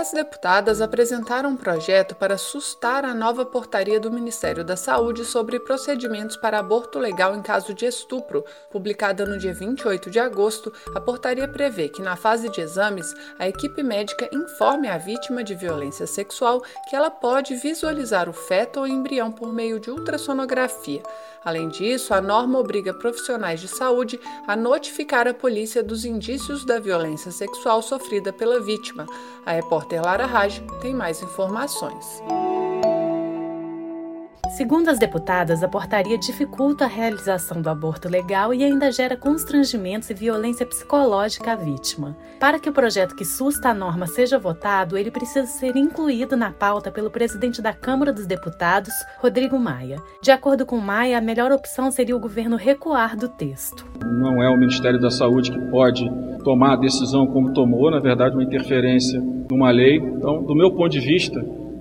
Dez deputadas apresentaram um projeto para sustar a nova portaria do Ministério da Saúde sobre procedimentos para aborto legal em caso de estupro. Publicada no dia 28 de agosto, a portaria prevê que, na fase de exames, a equipe médica informe a vítima de violência sexual que ela pode visualizar o feto ou embrião por meio de ultrassonografia. Além disso, a norma obriga profissionais de saúde a notificar a polícia dos indícios da violência sexual sofrida pela vítima. A repórter Lara Raj tem mais informações. Segundo as deputadas, a portaria dificulta a realização do aborto legal e ainda gera constrangimentos e violência psicológica à vítima. Para que o projeto que susta a norma seja votado, ele precisa ser incluído na pauta pelo presidente da Câmara dos Deputados, Rodrigo Maia. De acordo com Maia, a melhor opção seria o governo recuar do texto. Não é o Ministério da Saúde que pode tomar a decisão como tomou, na verdade, uma interferência numa lei. Então, do meu ponto de vista,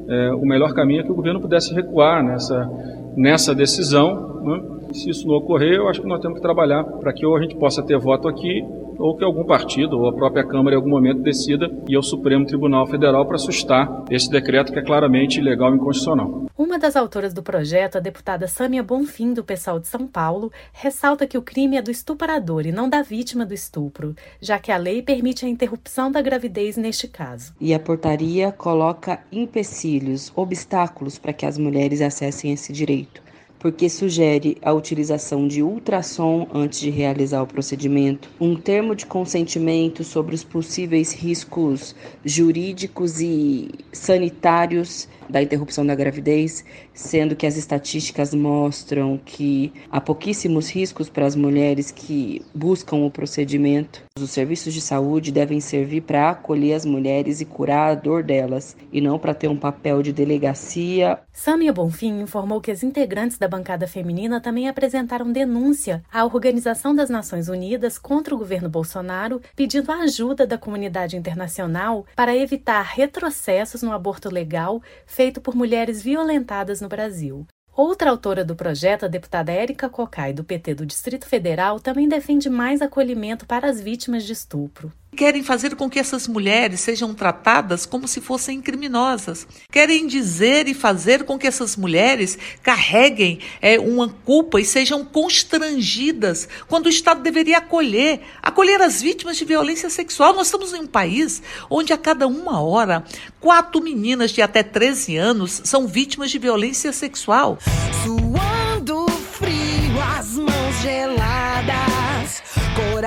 é, o melhor caminho é que o governo pudesse recuar nessa, nessa decisão. Né? Se isso não ocorrer, eu acho que nós temos que trabalhar para que ou a gente possa ter voto aqui ou que algum partido ou a própria Câmara em algum momento decida ir ao Supremo Tribunal Federal para sustar esse decreto que é claramente ilegal e inconstitucional. Uma das autoras do projeto, a deputada Sâmia Bonfim, do PSOL de São Paulo, ressalta que o crime é do estuprador e não da vítima do estupro, já que a lei permite a interrupção da gravidez neste caso. E a portaria coloca empecilhos, obstáculos para que as mulheres acessem esse direito porque sugere a utilização de ultrassom antes de realizar o procedimento, um termo de consentimento sobre os possíveis riscos jurídicos e sanitários da interrupção da gravidez, sendo que as estatísticas mostram que há pouquíssimos riscos para as mulheres que buscam o procedimento. Os serviços de saúde devem servir para acolher as mulheres e curar a dor delas, e não para ter um papel de delegacia. Samia Bonfim informou que as integrantes da bancada feminina também apresentaram denúncia à Organização das Nações Unidas contra o governo Bolsonaro, pedindo a ajuda da comunidade internacional para evitar retrocessos no aborto legal feito por mulheres violentadas no Brasil. Outra autora do projeto, a deputada Érica Cocai, do PT do Distrito Federal, também defende mais acolhimento para as vítimas de estupro. Querem fazer com que essas mulheres sejam tratadas como se fossem criminosas. Querem dizer e fazer com que essas mulheres carreguem é, uma culpa e sejam constrangidas, quando o Estado deveria acolher acolher as vítimas de violência sexual. Nós estamos em um país onde a cada uma hora, quatro meninas de até 13 anos são vítimas de violência sexual. Suando frio, as mãos geladas,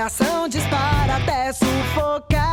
coração dispara até sufocar.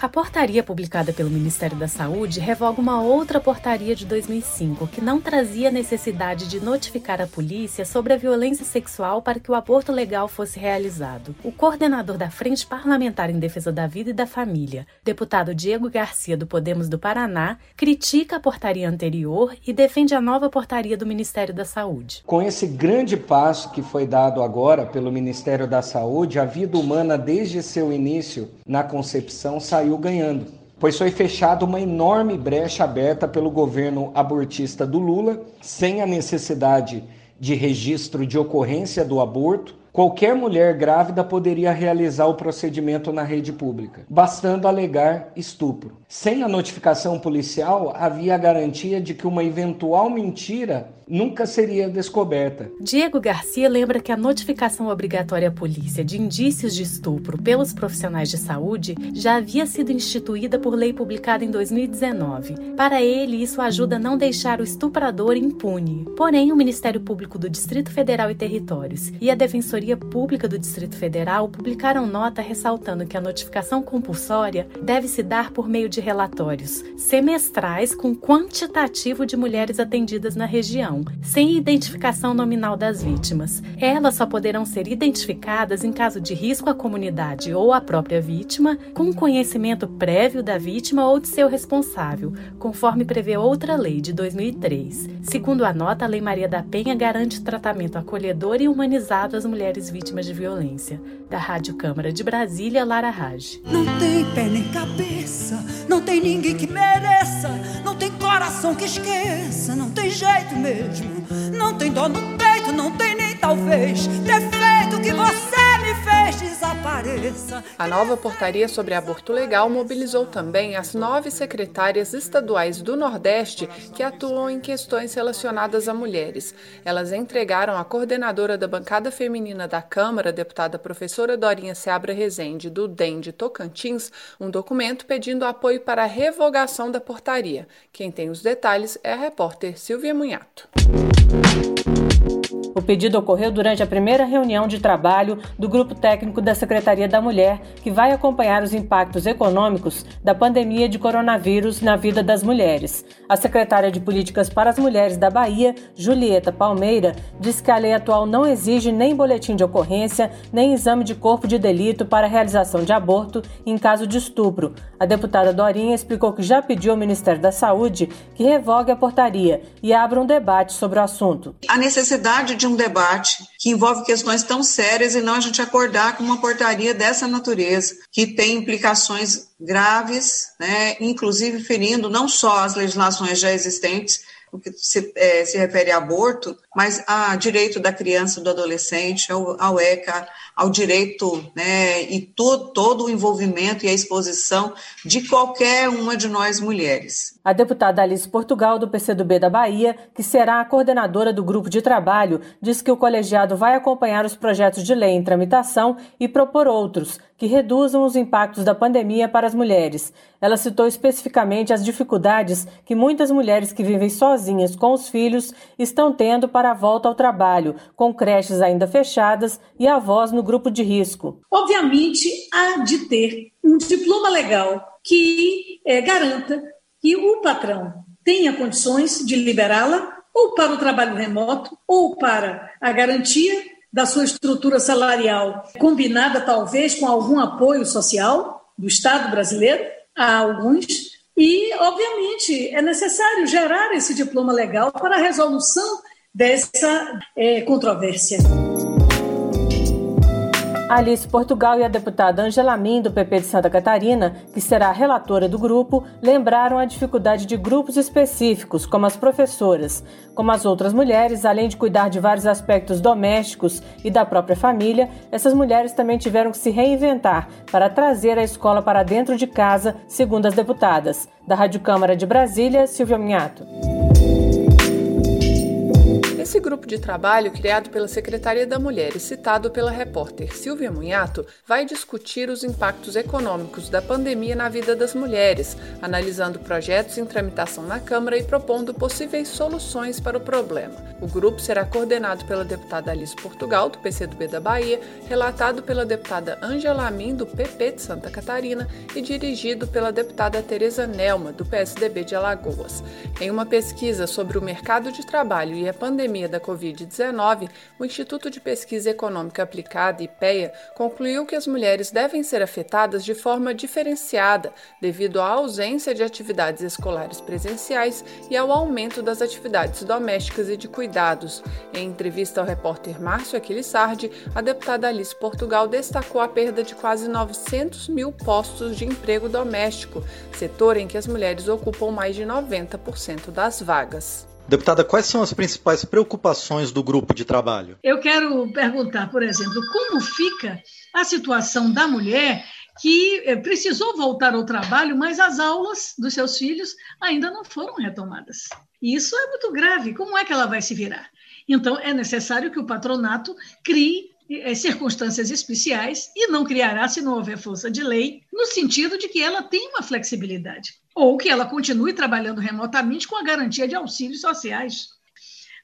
A portaria publicada pelo Ministério da Saúde revoga uma outra portaria de 2005 que não trazia necessidade de notificar a polícia sobre a violência sexual para que o aborto legal fosse realizado. O coordenador da Frente Parlamentar em Defesa da Vida e da Família, deputado Diego Garcia do Podemos do Paraná, critica a portaria anterior e defende a nova portaria do Ministério da Saúde. Com esse grande passo que foi dado agora pelo Ministério da Saúde, a vida humana desde seu início na concepção saiu saiu ganhando, pois foi fechada uma enorme brecha aberta pelo governo abortista do Lula, sem a necessidade de registro de ocorrência do aborto. Qualquer mulher grávida poderia realizar o procedimento na rede pública, bastando alegar estupro. Sem a notificação policial, havia a garantia de que uma eventual mentira nunca seria descoberta. Diego Garcia lembra que a notificação obrigatória à polícia de indícios de estupro pelos profissionais de saúde já havia sido instituída por lei publicada em 2019. Para ele, isso ajuda a não deixar o estuprador impune. Porém, o Ministério Público do Distrito Federal e Territórios e a Defensoria Pública do Distrito Federal publicaram nota ressaltando que a notificação compulsória deve se dar por meio de relatórios semestrais com quantitativo de mulheres atendidas na região sem identificação nominal das vítimas. Elas só poderão ser identificadas em caso de risco à comunidade ou à própria vítima, com conhecimento prévio da vítima ou de seu responsável, conforme prevê outra lei de 2003. Segundo a nota, a Lei Maria da Penha garante tratamento acolhedor e humanizado às mulheres vítimas de violência. Da Rádio Câmara de Brasília, Lara Raj. Não tem pé nem cabeça, não tem ninguém que mereça, não tem coração que esqueça, não tem jeito mesmo. Não tem dó no peito, não tem nem talvez defeito que você. A nova portaria sobre aborto legal mobilizou também as nove secretárias estaduais do Nordeste que atuam em questões relacionadas a mulheres. Elas entregaram à coordenadora da bancada feminina da Câmara, deputada professora Dorinha Seabra Rezende, do DEM de Tocantins, um documento pedindo apoio para a revogação da portaria. Quem tem os detalhes é a repórter Silvia Munhato. O pedido ocorreu durante a primeira reunião de trabalho do Grupo Técnico da Secretaria da Mulher, que vai acompanhar os impactos econômicos da pandemia de coronavírus na vida das mulheres. A secretária de Políticas para as Mulheres da Bahia, Julieta Palmeira, disse que a lei atual não exige nem boletim de ocorrência, nem exame de corpo de delito para realização de aborto em caso de estupro. A deputada Dorinha explicou que já pediu ao Ministério da Saúde que revogue a portaria e abra um debate sobre o assunto. A necessidade de um debate que envolve questões tão sérias e não a gente acordar com uma portaria dessa natureza, que tem implicações graves, né, inclusive ferindo não só as legislações já existentes, o que se, é, se refere a aborto, mas a direito da criança, do adolescente, ao, ao ECA, ao direito né, e to, todo o envolvimento e a exposição de qualquer uma de nós mulheres. A deputada Alice Portugal, do PCdoB da Bahia, que será a coordenadora do grupo de trabalho, diz que o colegiado vai acompanhar os projetos de lei em tramitação e propor outros que reduzam os impactos da pandemia para as mulheres. Ela citou especificamente as dificuldades que muitas mulheres que vivem sozinhas com os filhos estão tendo para a volta ao trabalho, com creches ainda fechadas e avós no grupo de risco. Obviamente, há de ter um diploma legal que é, garanta que o patrão tenha condições de liberá-la ou para o trabalho remoto ou para a garantia da sua estrutura salarial, combinada talvez com algum apoio social do Estado brasileiro, a alguns, e, obviamente, é necessário gerar esse diploma legal para a resolução dessa é, controvérsia. Alice Portugal e a deputada Angela Min, do PP de Santa Catarina, que será a relatora do grupo, lembraram a dificuldade de grupos específicos, como as professoras. Como as outras mulheres, além de cuidar de vários aspectos domésticos e da própria família, essas mulheres também tiveram que se reinventar para trazer a escola para dentro de casa, segundo as deputadas. Da Rádio Câmara de Brasília, Silvia Minhato. Esse grupo de trabalho, criado pela Secretaria da Mulher e citado pela repórter Silvia Munhato, vai discutir os impactos econômicos da pandemia na vida das mulheres, analisando projetos em tramitação na Câmara e propondo possíveis soluções para o problema. O grupo será coordenado pela deputada Alice Portugal, do PCdoB da Bahia, relatado pela deputada Angela Amin, do PP de Santa Catarina, e dirigido pela deputada Tereza Nelma, do PSDB de Alagoas. Em uma pesquisa sobre o mercado de trabalho e a pandemia pandemia da Covid-19, o Instituto de Pesquisa Econômica Aplicada, IPEA, concluiu que as mulheres devem ser afetadas de forma diferenciada devido à ausência de atividades escolares presenciais e ao aumento das atividades domésticas e de cuidados. Em entrevista ao repórter Márcio Aquilissardi, a deputada Alice Portugal destacou a perda de quase 900 mil postos de emprego doméstico, setor em que as mulheres ocupam mais de 90% das vagas. Deputada, quais são as principais preocupações do grupo de trabalho? Eu quero perguntar, por exemplo, como fica a situação da mulher que eh, precisou voltar ao trabalho, mas as aulas dos seus filhos ainda não foram retomadas. Isso é muito grave. Como é que ela vai se virar? Então, é necessário que o patronato crie é, circunstâncias especiais e não criará se não houver força de lei, no sentido de que ela tem uma flexibilidade, ou que ela continue trabalhando remotamente com a garantia de auxílios sociais.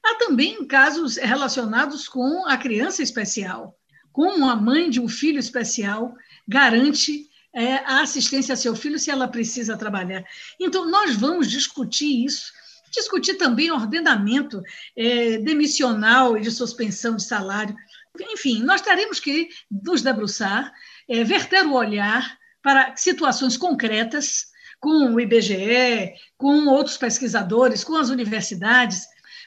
Há também casos relacionados com a criança especial, como a mãe de um filho especial garante é, a assistência a seu filho se ela precisa trabalhar. Então, nós vamos discutir isso discutir também ordenamento é, demissional e de suspensão de salário. Enfim, nós teremos que nos debruçar, é, verter o olhar para situações concretas com o IBGE, com outros pesquisadores, com as universidades,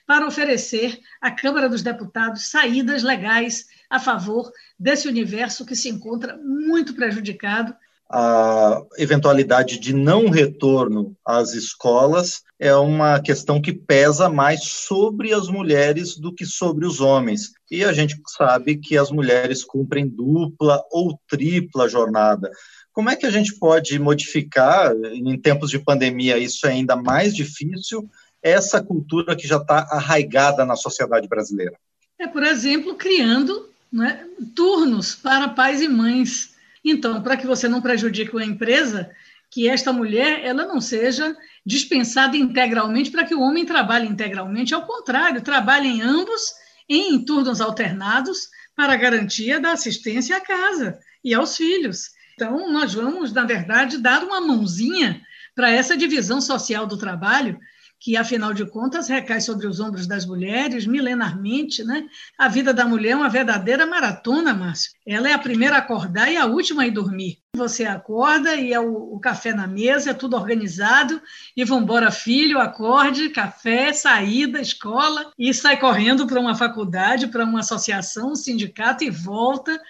para oferecer à Câmara dos Deputados saídas legais a favor desse universo que se encontra muito prejudicado a eventualidade de não retorno às escolas é uma questão que pesa mais sobre as mulheres do que sobre os homens. E a gente sabe que as mulheres cumprem dupla ou tripla jornada. Como é que a gente pode modificar, em tempos de pandemia, isso é ainda mais difícil, essa cultura que já está arraigada na sociedade brasileira? É, por exemplo, criando né, turnos para pais e mães então, para que você não prejudique a empresa, que esta mulher ela não seja dispensada integralmente para que o homem trabalhe integralmente, ao contrário, trabalhem ambos em turnos alternados para garantia da assistência à casa e aos filhos. Então, nós vamos, na verdade, dar uma mãozinha para essa divisão social do trabalho que, afinal de contas, recai sobre os ombros das mulheres milenarmente, né? A vida da mulher é uma verdadeira maratona, Márcio. Ela é a primeira a acordar e a última a ir dormir. Você acorda e é o, o café na mesa, é tudo organizado, e vambora, filho, acorde, café, saída, escola, e sai correndo para uma faculdade, para uma associação, um sindicato e volta.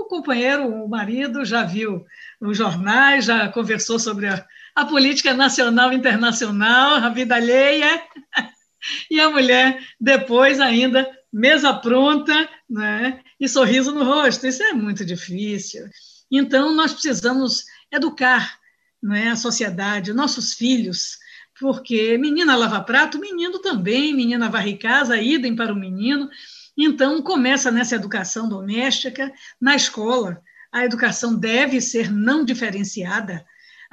O companheiro, o marido, já viu os jornais, já conversou sobre a, a política nacional e internacional, a vida alheia, e a mulher depois ainda mesa pronta né, e sorriso no rosto. Isso é muito difícil. Então, nós precisamos educar né, a sociedade, nossos filhos, porque menina lava prato, menino também, menina varre casa, idem para o menino. Então, começa nessa educação doméstica, na escola. A educação deve ser não diferenciada,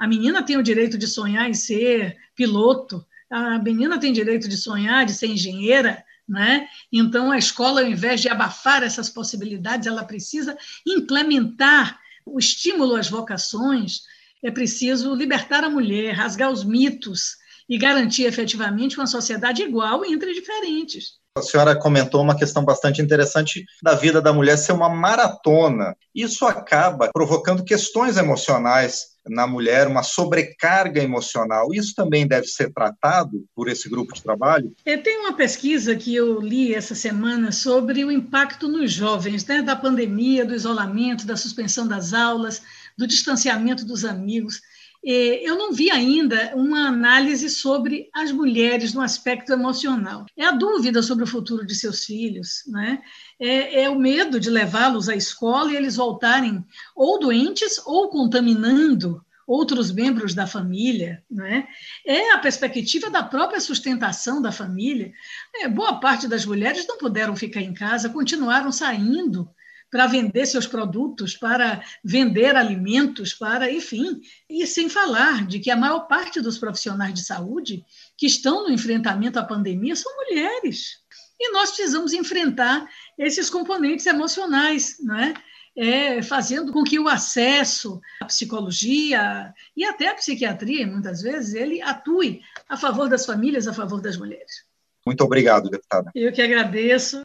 a menina tem o direito de sonhar em ser piloto, a menina tem direito de sonhar de ser engenheira, né? Então a escola, ao invés de abafar essas possibilidades, ela precisa implementar o estímulo às vocações. É preciso libertar a mulher, rasgar os mitos e garantir efetivamente uma sociedade igual entre diferentes. A senhora comentou uma questão bastante interessante da vida da mulher ser uma maratona. Isso acaba provocando questões emocionais na mulher, uma sobrecarga emocional. Isso também deve ser tratado por esse grupo de trabalho? Tem uma pesquisa que eu li essa semana sobre o impacto nos jovens, né, da pandemia, do isolamento, da suspensão das aulas, do distanciamento dos amigos. É, eu não vi ainda uma análise sobre as mulheres no aspecto emocional. É a dúvida sobre o futuro de seus filhos, né? é, é o medo de levá-los à escola e eles voltarem ou doentes ou contaminando outros membros da família, né? é a perspectiva da própria sustentação da família. É, boa parte das mulheres não puderam ficar em casa, continuaram saindo para vender seus produtos, para vender alimentos, para, enfim, e sem falar de que a maior parte dos profissionais de saúde que estão no enfrentamento à pandemia são mulheres. E nós precisamos enfrentar esses componentes emocionais, não é? É, fazendo com que o acesso à psicologia e até à psiquiatria, muitas vezes, ele atue a favor das famílias, a favor das mulheres. Muito obrigado, deputada. Eu que agradeço.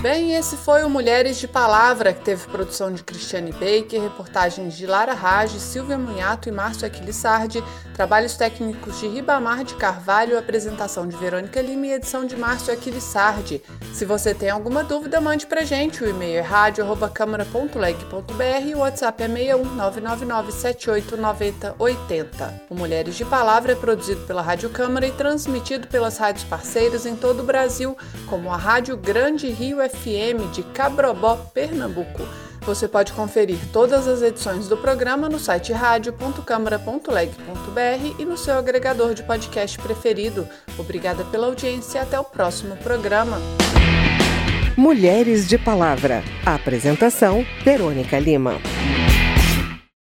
Bem, esse foi o Mulheres de Palavra, que teve produção de Cristiane Baker, reportagens de Lara Rage, Silvia Munhato e Márcio Aquilissardi, trabalhos técnicos de Ribamar de Carvalho, apresentação de Verônica Lima e edição de Márcio Aquilissardi. Se você tem alguma dúvida, mande pra gente. O e-mail é rádio.câmara.leg.br e o WhatsApp é 61999789080. O Mulheres de Palavra é produzido pela Rádio Câmara e transmitido pelas rádios parceiras em todo o Brasil, como a Rádio Grande Rio FM de Cabrobó, Pernambuco. Você pode conferir todas as edições do programa no site radio.câmara.leg.br e no seu agregador de podcast preferido. Obrigada pela audiência e até o próximo programa. Mulheres de Palavra. Apresentação: Verônica Lima.